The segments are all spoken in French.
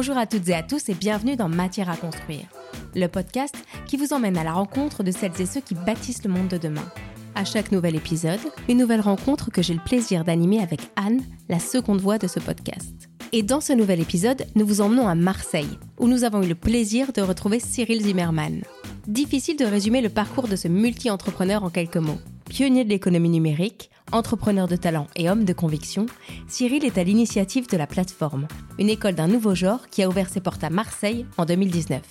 Bonjour à toutes et à tous et bienvenue dans Matière à construire, le podcast qui vous emmène à la rencontre de celles et ceux qui bâtissent le monde de demain. À chaque nouvel épisode, une nouvelle rencontre que j'ai le plaisir d'animer avec Anne, la seconde voix de ce podcast. Et dans ce nouvel épisode, nous vous emmenons à Marseille, où nous avons eu le plaisir de retrouver Cyril Zimmermann. Difficile de résumer le parcours de ce multi-entrepreneur en quelques mots. Pionnier de l'économie numérique, entrepreneur de talent et homme de conviction, Cyril est à l'initiative de la plateforme, une école d'un nouveau genre qui a ouvert ses portes à Marseille en 2019.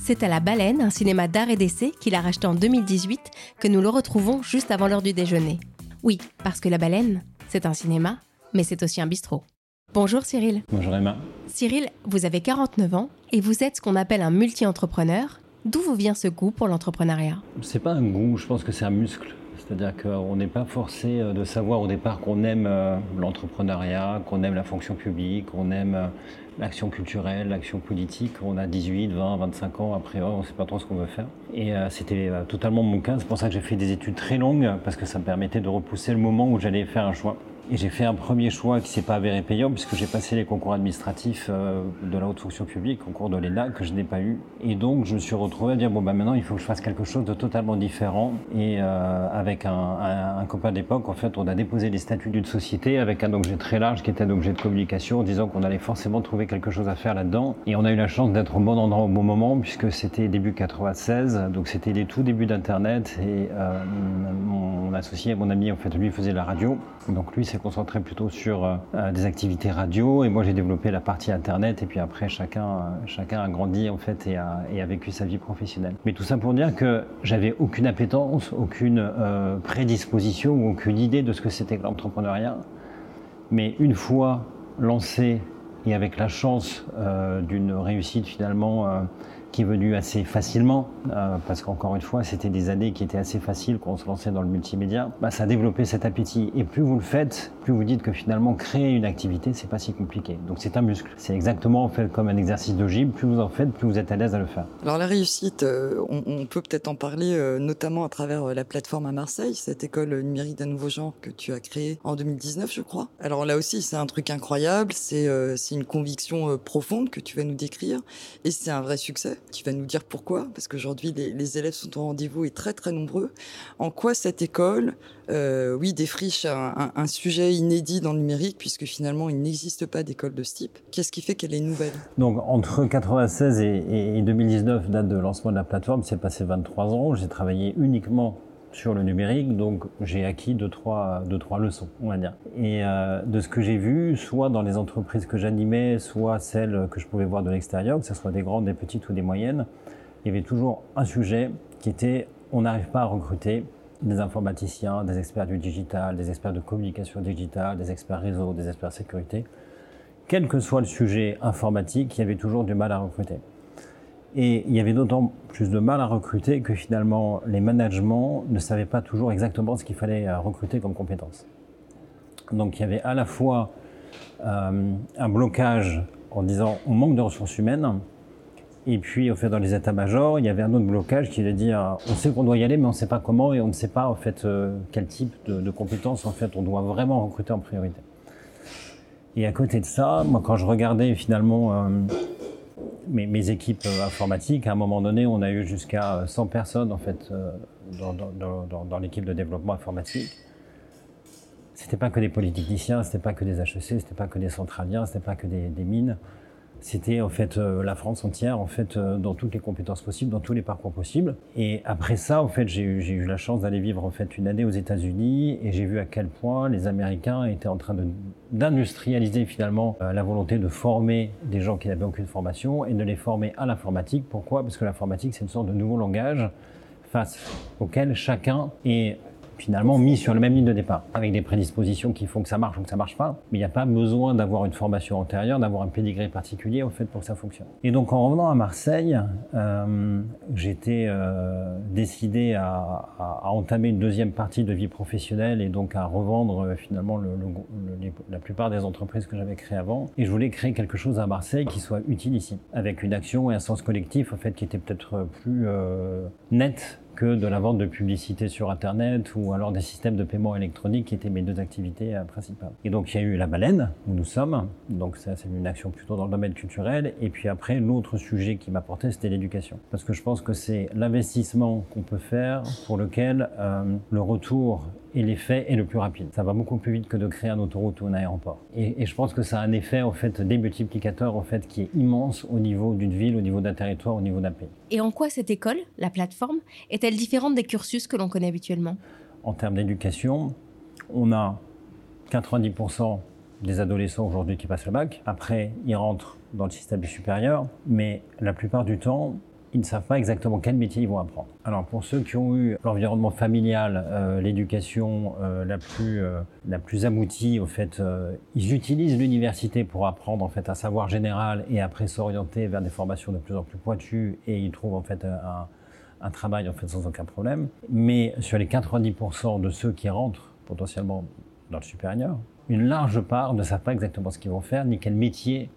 C'est à La Baleine, un cinéma d'art et d'essai qu'il a racheté en 2018, que nous le retrouvons juste avant l'heure du déjeuner. Oui, parce que La Baleine, c'est un cinéma, mais c'est aussi un bistrot. Bonjour Cyril. Bonjour Emma. Cyril, vous avez 49 ans et vous êtes ce qu'on appelle un multi-entrepreneur. D'où vous vient ce goût pour l'entrepreneuriat? C'est pas un goût, je pense que c'est un muscle. C'est-à-dire qu'on n'est pas forcé euh, de savoir au départ qu'on aime euh, l'entrepreneuriat, qu'on aime la fonction publique, qu'on aime euh, l'action culturelle, l'action politique. On a 18, 20, 25 ans, après on ne sait pas trop ce qu'on veut faire. Et c'était totalement mon cas. C'est pour ça que j'ai fait des études très longues, parce que ça me permettait de repousser le moment où j'allais faire un choix. Et j'ai fait un premier choix qui s'est pas avéré payant puisque j'ai passé les concours administratifs euh, de la haute fonction publique, concours de l'ENA que je n'ai pas eu. Et donc je me suis retrouvé à dire bon bah maintenant il faut que je fasse quelque chose de totalement différent. Et euh, avec un, copain d'époque, en fait, on a déposé les statuts d'une société avec un objet très large qui était un objet de communication, en disant qu'on allait forcément trouver quelque chose à faire là-dedans. Et on a eu la chance d'être au bon endroit au bon moment puisque c'était début 96, donc c'était les tout débuts d'Internet. Et euh, mon associé, mon ami, en fait, lui faisait la radio. Donc lui s'est concentré plutôt sur euh, euh, des activités radio et moi j'ai développé la partie internet et puis après chacun, euh, chacun a grandi en fait et a, vécu sa vie professionnelle. Mais tout ça pour dire que j'avais aucune appétence, aucune prédisposition ou aucune idée de ce que c'était que l'entrepreneuriat. Mais une fois lancé et avec la chance d'une réussite finalement qui est venu assez facilement, euh, parce qu'encore une fois, c'était des années qui étaient assez faciles quand on se lançait dans le multimédia. Bah, ça a développé cet appétit. Et plus vous le faites, plus vous dites que finalement, créer une activité, c'est pas si compliqué. Donc c'est un muscle. C'est exactement en fait comme un exercice de gym. Plus vous en faites, plus vous êtes à l'aise à le faire. Alors la réussite, euh, on, peut peut-être en parler euh, notamment à travers la plateforme à Marseille, cette école numérique d'un nouveau genre que tu as créée en 2019, je crois. Alors là aussi, c'est un truc incroyable. C'est c'est une conviction profonde que tu vas nous décrire, et c'est un vrai succès. Tu vas nous dire pourquoi, parce qu'aujourd'hui les, élèves sont au rendez-vous et très très nombreux. En quoi cette école, euh, oui, défriche un, sujet inédit dans le numérique, puisque finalement il n'existe pas d'école de ce type. Qu'est-ce qui fait qu'elle est nouvelle? Donc entre 96 et, et 2019, date de lancement de la plateforme, c'est passé 23 ans. J'ai travaillé uniquement sur le numérique, donc j'ai acquis deux trois, deux, trois leçons, on va dire. Et euh, de ce que j'ai vu, soit dans les entreprises que j'animais, soit celles que je pouvais voir de l'extérieur, que ce soit des grandes, des petites ou des moyennes, il y avait toujours un sujet qui était on n'arrive pas à recruter des informaticiens, des experts du digital, des experts de communication digitale, des experts réseau, des experts sécurité. Quel que soit le sujet informatique, il y avait toujours du mal à recruter. Et il y avait d'autant plus de mal à recruter que finalement les managements ne savaient pas toujours exactement ce qu'il fallait euh, recruter comme compétences. Donc il y avait à la fois euh, un blocage en disant on manque de ressources humaines, et puis au fait dans les états-majors, il y avait un autre blocage qui est de dire on sait qu'on doit y aller mais on ne sait pas comment et on ne sait pas en fait euh, quel type de, de compétences en fait on doit vraiment recruter en priorité. Et à côté de ça, moi quand je regardais finalement mes, équipes informatiques, à un moment donné, on a eu jusqu'à 100 personnes en fait euh, dans, l'équipe de développement informatique. C'était pas que des politiciens, c'était pas que des HEC, c'était pas que des centraliens, c'était pas que des mines c'était en fait euh, la France entière, en fait, euh, dans toutes les compétences possibles, dans tous les parcours possibles. Et après ça, en fait, j'ai eu, eu la chance d'aller vivre en fait une année aux États-Unis et j'ai vu à quel point les Américains étaient en train d'industrialiser finalement euh, la volonté de former des gens qui n'avaient aucune formation et de les former à l'informatique. Pourquoi? Parce que l'informatique, c'est une sorte de nouveau langage face auquel chacun est finalement mis sur le même ligne de départ, avec des prédispositions qui font que ça marche ou que ça marche pas. Mais il n'y a pas besoin d'avoir une formation antérieure, d'avoir un pédigré particulier en fait pour que ça fonctionne. Et donc en revenant à Marseille, euh, j'étais euh, décidé à, entamer une deuxième partie de vie professionnelle et donc à revendre euh, finalement le, le, la plupart des entreprises que j'avais créées avant. Et je voulais créer quelque chose à Marseille qui soit utile ici, avec une action et un sens collectif en fait qui était peut-être plus net que de la vente de publicité sur Internet ou alors des systèmes de paiement électronique qui étaient mes deux activités euh, principales. Et donc il y a eu la baleine, où nous sommes, donc ça c'est une action plutôt dans le domaine culturel, et puis après l'autre sujet qui m'apportait c'était l'éducation. Parce que je pense que c'est l'investissement qu'on peut faire pour lequel euh, le retour et l'effet est le plus rapide. Ça va beaucoup plus vite que de créer un autoroute ou un aéroport. Et, je pense que ça a un effet en fait démultiplicateur en fait qui est immense au niveau d'une ville, au niveau d'un territoire, au niveau d'un pays. Et en quoi cette école, la plateforme, est-elle différente des cursus que l'on connaît habituellement? En termes d'éducation, on a 90% des adolescents aujourd'hui qui passent le bac. Après, ils rentrent dans le système supérieur, mais la plupart du temps, ils ne savent pas exactement quel métier ils vont apprendre. Alors pour ceux qui ont eu l'environnement familial, euh, l'éducation euh, la plus euh, la plus aboutie, au fait, ils utilisent l'université pour apprendre en fait un savoir général et après s'orienter vers des formations de plus en plus pointues et ils trouvent en fait un, un travail en fait sans aucun problème. Mais sur les 90% de ceux qui rentrent potentiellement dans le supérieur, une large part ne savent pas exactement ce qu'ils vont faire ni quel métier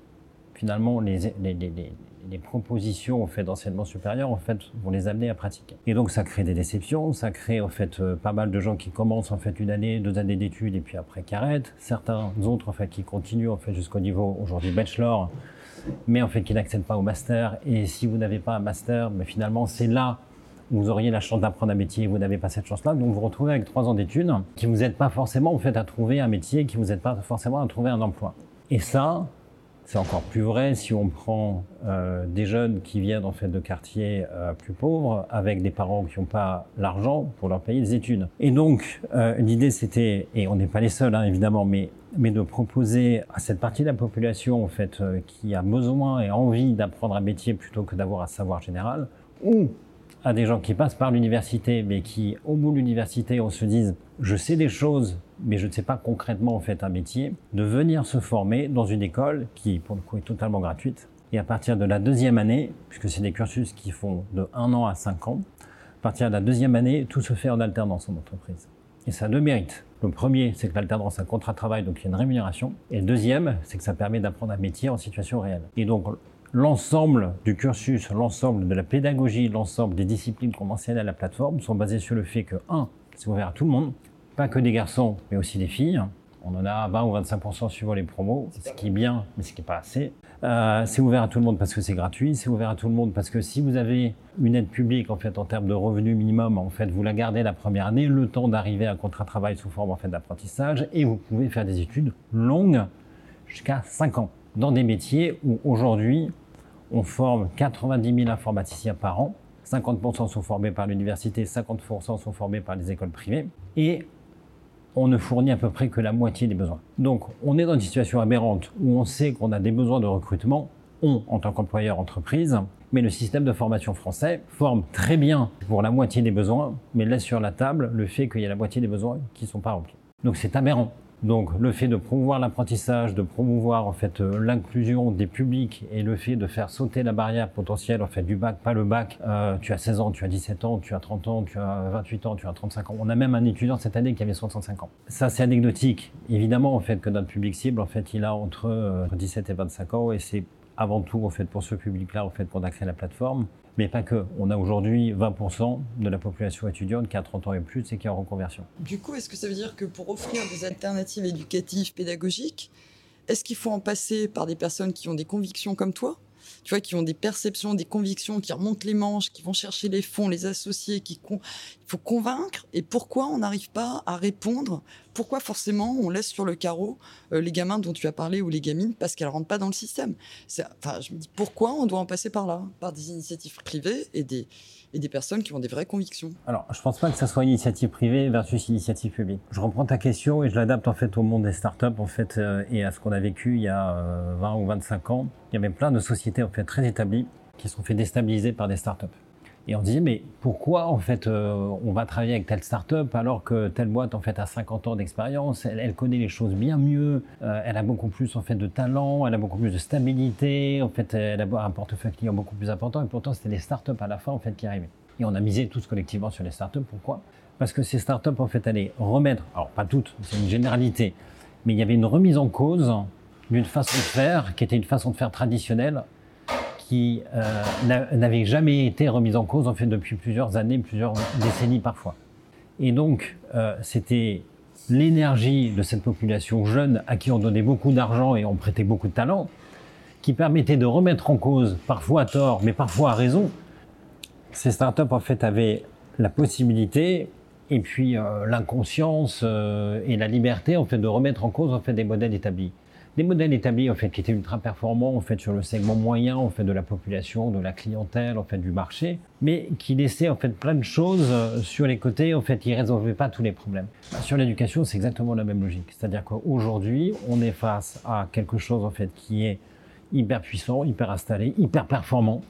finalement les, les, les, les propositions au fait d'enseignement supérieur en fait vont les amener à pratiquer. Et donc ça crée des déceptions, ça crée en fait euh, pas mal de gens qui commencent en fait une année, deux années d'études et puis après qui arrêtent. Certains autres en fait qui continuent en fait jusqu'au niveau aujourd'hui bachelor, mais en fait qui n'accèdent pas au master. Et si vous n'avez pas un master, mais finalement c'est là vous auriez la chance d'apprendre un métier et vous n'avez pas cette chance-là. Donc vous vous retrouvez avec trois ans d'études qui vous aident pas forcément en fait à trouver un métier, qui vous aident pas forcément à trouver un emploi. Et ça, c'est encore plus vrai si on prend euh, des jeunes qui viennent en fait de quartiers euh, plus pauvres, avec des parents qui n'ont pas l'argent pour leur payer des études. Et donc euh, l'idée c'était, et on n'est pas les seuls hein, évidemment, mais de proposer à cette partie de la population en fait euh, qui a besoin et envie d'apprendre un métier plutôt que d'avoir un savoir général, ou à des gens qui passent par l'université, mais qui, au bout de l'université, on se dise, je sais des choses, mais je ne sais pas concrètement en fait un métier, de venir se former dans une école qui, pour le coup, est totalement gratuite. Et à partir de la deuxième année, puisque c'est des cursus qui font de 1 an à 5 ans, à partir de la deuxième année, tout se fait en alternance en entreprise. Et ça a deux mérites. Le premier, c'est que l'alternance, c'est un contrat de travail, donc il y a une rémunération. Et le deuxième, c'est que ça permet d'apprendre un métier en situation réelle. Et donc, l'ensemble du cursus, l'ensemble de la pédagogie, l'ensemble des disciplines qu'on enseigne à la plateforme sont basées sur le fait que, un, c'est ouvert à tout le monde, pas que des garçons, mais aussi des filles. On en a 20 ou 25% suivant les promos, ce qui est bien, mais ce qui n'est pas assez. Euh, c'est ouvert à tout le monde parce que c'est gratuit, c'est ouvert à tout le monde parce que si vous avez une aide publique en fait en termes de revenus minimum, en fait vous la gardez la première année, le temps d'arriver à un contrat de travail sous forme en fait d'apprentissage, et vous pouvez faire des études longues jusqu'à 5 ans dans des métiers où aujourd'hui on forme 90 000 informaticiens par an. 50% sont formés par l'université, 50% sont formés par les écoles privées. Et on ne fournit à peu près que la moitié des besoins. Donc on est dans une situation aberrante où on sait qu'on a des besoins de recrutement, on en tant qu'employeur entreprise, mais le système de formation français forme très bien pour la moitié des besoins, mais laisse sur la table le fait qu'il y a la moitié des besoins qui ne sont pas remplis. Donc c'est aberrant. Donc le fait de promouvoir l'apprentissage, de promouvoir en fait euh, l'inclusion des publics et le fait de faire sauter la barrière potentielle en fait du bac, pas le bac. Euh, tu as 16 ans, tu as 17 ans, tu as 30 ans, tu as 28 ans, tu as 35 ans. On a même un étudiant cette année qui avait 65 ans. Ça c'est anecdotique. Évidemment en fait que notre public cible en fait il a entre, euh, 17 et 25 ans et c'est avant tout en fait pour ce public-là en fait qu'on a créé la plateforme. Mais pas que. On a aujourd'hui 20% de la population étudiante qui a 30 ans et plus et qui est en reconversion. Du coup, est-ce que ça veut dire que pour offrir des alternatives éducatives, pédagogiques, est-ce qu'il faut en passer par des personnes qui ont des convictions comme toi? Tu vois, qui ont des perceptions, des convictions, qui remontent les manches, qui vont chercher les fonds, les associés, qui il faut convaincre. Et pourquoi on n'arrive pas à répondre? Pourquoi forcément on laisse sur le carreau euh, les gamins dont tu as parlé ou les gamines parce qu'elles rentrent pas dans le système? Enfin, je me dis pourquoi on doit en passer par là, par des initiatives privées et des et des personnes qui ont des vraies convictions. Alors, je pense pas que ça soit initiative privée versus initiative publique. Je reprends ta question et je l'adapte en fait au monde des startups en fait euh, et à ce qu'on a vécu il y a euh, 20 ou 25 ans. Il y avait plein de sociétés en fait très établies qui sont fait déstabiliser par des startups. Et on disait, mais pourquoi en fait euh, on va travailler avec telle start-up alors que telle boîte en fait a 50 ans d'expérience, elle, elle, connaît les choses bien mieux, euh, elle a beaucoup plus en fait de talent, elle a beaucoup plus de stabilité, en fait elle a un portefeuille client beaucoup plus important et pourtant c'était les start-up à la fin en fait qui arrivaient. Et on a misé tous collectivement sur les start-up. Pourquoi? Parce que ces start-up en fait allaient remettre, alors pas toutes, c'est une généralité, mais il y avait une remise en cause d'une façon de faire qui était une façon de faire traditionnelle qui n'avait jamais été remise en cause en fait depuis plusieurs années, plusieurs décennies parfois. Et donc c'était l'énergie de cette population jeune à qui on donnait beaucoup d'argent et on prêtait beaucoup de talent, qui permettait de remettre en cause, parfois à tort, mais parfois à raison, ces startups en fait avaient la possibilité et puis euh, l'inconscience euh, et la liberté en fait de remettre en cause en fait des modèles établis des modèles établis en fait qui étaient ultra performants en fait sur le segment moyen en fait de la population de la clientèle en fait du marché mais qui laissaient en fait plein de choses euh, sur les côtés en fait qui résolvaient pas tous les problèmes. Sur l'éducation c'est exactement la même logique. C'est-à-dire qu'aujourd'hui on est face à quelque chose en fait qui est hyper puissant hyper installé hyper performant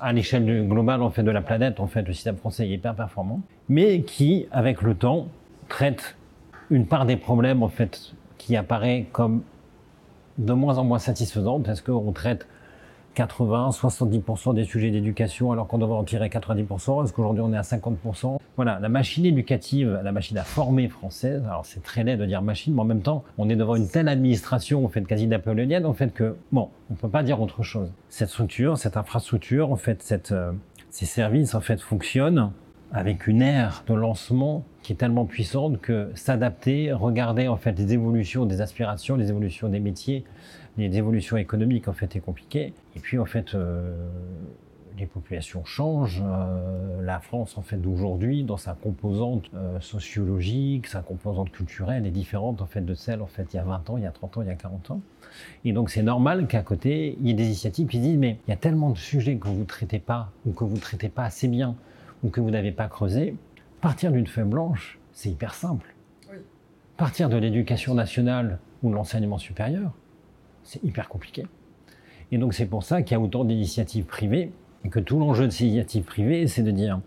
à l'échelle globale en fait de la planète, en fait, le système français est hyper performant, mais qui, avec le temps, traite une part des problèmes en fait qui apparaît comme de moins en moins satisfaisante. Est-ce qu'on traite 80, 70% des sujets d'éducation alors qu'on devrait en tirer 90% Est-ce qu'aujourd'hui on est à 50% Voilà, la machine éducative, la machine à former française, alors c'est très laid de dire machine, mais en même temps, on est devant une telle administration, en fait, quasi napoléonienne, en fait, que, bon, on peut pas dire autre chose. Cette structure, cette infrastructure, en fait, cette, euh, ces services, en fait, fonctionnent avec une ère de lancement qui est tellement puissante que s'adapter, regarder en fait les évolutions des aspirations, les évolutions des métiers, les évolutions économiques en fait est compliqué. Et puis en fait euh, les populations changent. Euh, la France en fait d'aujourd'hui dans sa composante euh, sociologique, sa composante culturelle est différente en fait de celle en fait il y a 20 ans, il y a 30 ans, il y a 40 ans. Et donc c'est normal qu'à côté il y ait des initiatives qui disent mais il y a tellement de sujets que vous ne traitez pas ou que vous ne traitez pas assez bien ou que vous n'avez pas creusé, partir d'une feuille blanche, c'est hyper simple. Partir de l'éducation nationale ou de l'enseignement supérieur, c'est hyper compliqué. Et donc c'est pour ça qu'il y a autant d'initiatives privées et que tout l'enjeu de ces initiatives privées, c'est de dire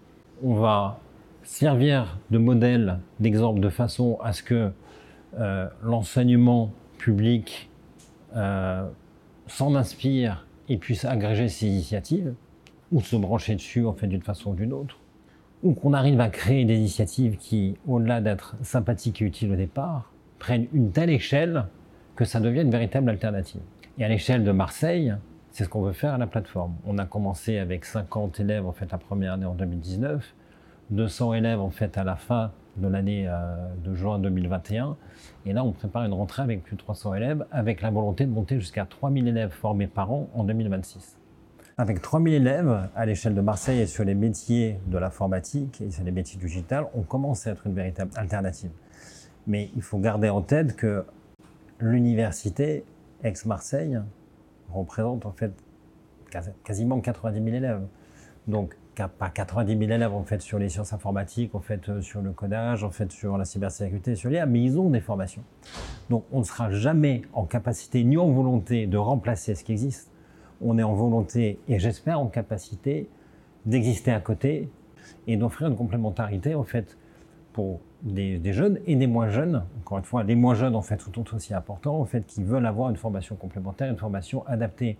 on va servir de modèle, d'exemple, de façon à ce que euh, l'enseignement public euh, s'en inspire et puisse agréger ces initiatives ou se brancher dessus en fait d'une façon ou d'une autre, ou qu'on arrive à créer des initiatives qui, au-delà d'être sympathiques et utiles au départ, prennent une telle échelle que ça devient une véritable alternative. Et à l'échelle de Marseille, c'est ce qu'on veut faire à la plateforme. On a commencé avec 50 élèves en fait la première année en 2019, 200 élèves en fait à la fin de l'année euh, de juin 2021, et là on prépare une rentrée avec plus de 300 élèves, avec la volonté de monter jusqu'à 3000 élèves formés par an en 2026. Avec 3000 élèves à l'échelle de Marseille et sur les métiers de l'informatique et sur les métiers digitales, on commence à être une véritable alternative. Mais il faut garder en tête que l'université ex-Marseille représente en fait quasiment 90 000 élèves. Donc pas 90 000 élèves en fait sur les sciences informatiques, en fait euh, sur le codage, en fait sur la cybersécurité, sur l'IA, mais ils ont des formations. Donc on ne sera jamais en capacité ni en volonté de remplacer ce qui existe, on est en volonté et j'espère en capacité d'exister à côté et d'offrir une complémentarité en fait pour des, jeunes et des moins jeunes. Encore une fois, les moins jeunes en fait sont aussi importants en fait qui veulent avoir une formation complémentaire, une formation adaptée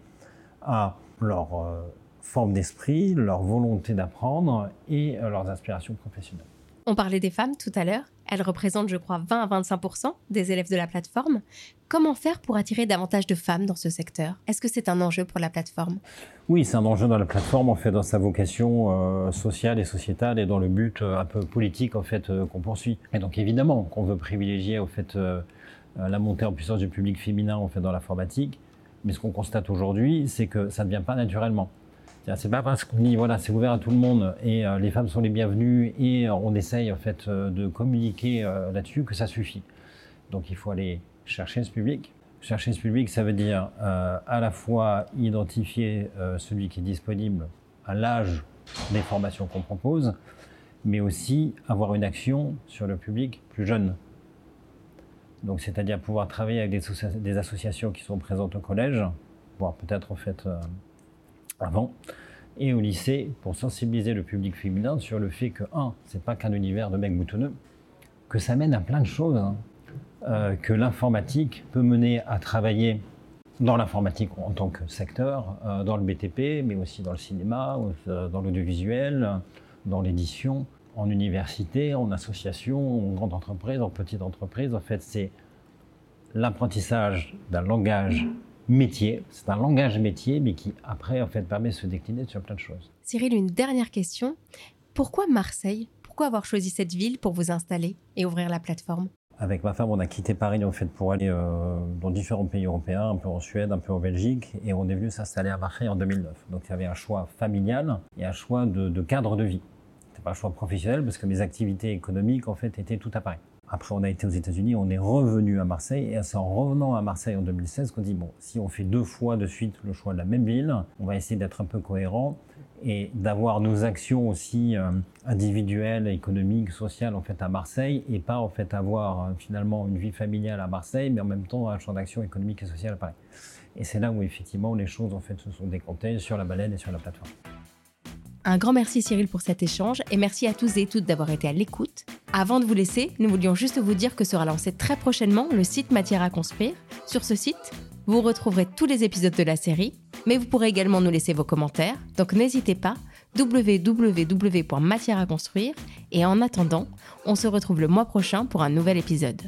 à leur euh, forme d'esprit, leur volonté d'apprendre et euh, leurs aspirations professionnelles. On parlait des femmes tout à l'heure. Elles représentent, je crois, 20 à 25% des élèves de la plateforme. Comment faire pour attirer davantage de femmes dans ce secteur? Est-ce que c'est un enjeu pour la plateforme? Oui, c'est un enjeu dans la plateforme, en fait, dans sa vocation euh, sociale et sociétale et dans le but euh, un peu politique, en fait, euh, qu'on poursuit. Et donc, évidemment, qu'on veut privilégier, en fait, la montée en puissance du public féminin, en fait, dans l'informatique. Mais ce qu'on constate aujourd'hui, c'est que ça ne vient pas naturellement. C'est pas parce qu'on dit voilà c'est ouvert à tout le monde et euh, les femmes sont les bienvenues et euh, on essaye en fait euh, de communiquer là-dessus que ça suffit. Donc il faut aller chercher ce public. Chercher ce public, ça veut dire à la fois identifier celui qui est disponible à l'âge des formations qu'on propose, mais aussi avoir une action sur le public plus jeune. Donc c'est-à-dire pouvoir travailler avec des, des, associations qui sont présentes au collège, voire peut-être en fait avant, et au lycée pour sensibiliser le public féminin sur le fait que, un, c'est pas qu'un univers de mecs boutonneux, que ça mène à plein de choses, hein. euh, que l'informatique peut mener à travailler dans l'informatique en tant que secteur, euh, dans le BTP, mais aussi dans le cinéma, euh, dans l'audiovisuel, dans l'édition, en université, en association, en grande entreprise, en petite entreprise. En fait, c'est l'apprentissage d'un langage métier. C'est un langage métier, mais qui après en fait permet de se décliner sur plein de choses. Cyril, une dernière question. Pourquoi Marseille? Pourquoi avoir choisi cette ville pour vous installer et ouvrir la plateforme? Avec ma femme, on a quitté Paris en fait pour aller euh, dans différents pays européens, un peu en Suède, un peu en Belgique, et on est venu s'installer à Marseille en 2009. Donc il y avait un choix familial et un choix de, de cadre de vie. C'était pas un choix professionnel parce que mes activités économiques en fait étaient tout à Paris. Après, on a été aux États-Unis, on est revenu à Marseille, et c'est en revenant à Marseille en 2016 qu'on dit bon, si on fait deux fois de suite le choix de la même ville, on va essayer d'être un peu cohérent et d'avoir nos actions aussi euh, individuelles, économiques, sociales en fait à Marseille et pas en fait avoir euh, finalement une vie familiale à Marseille mais en même temps un champ d'action économique et social à Paris. Et c'est là où effectivement les choses en fait se sont décomptées sur la baleine et sur la plateforme. Un grand merci Cyril pour cet échange et merci à tous et toutes d'avoir été à l'écoute. Avant de vous laisser, nous voulions juste vous dire que sera lancé très prochainement le site Matière à construire. Sur ce site, vous retrouverez tous les épisodes de la série, mais vous pourrez également nous laisser vos commentaires, donc n'hésitez pas, www.matière à construire, et en attendant, on se retrouve le mois prochain pour un nouvel épisode.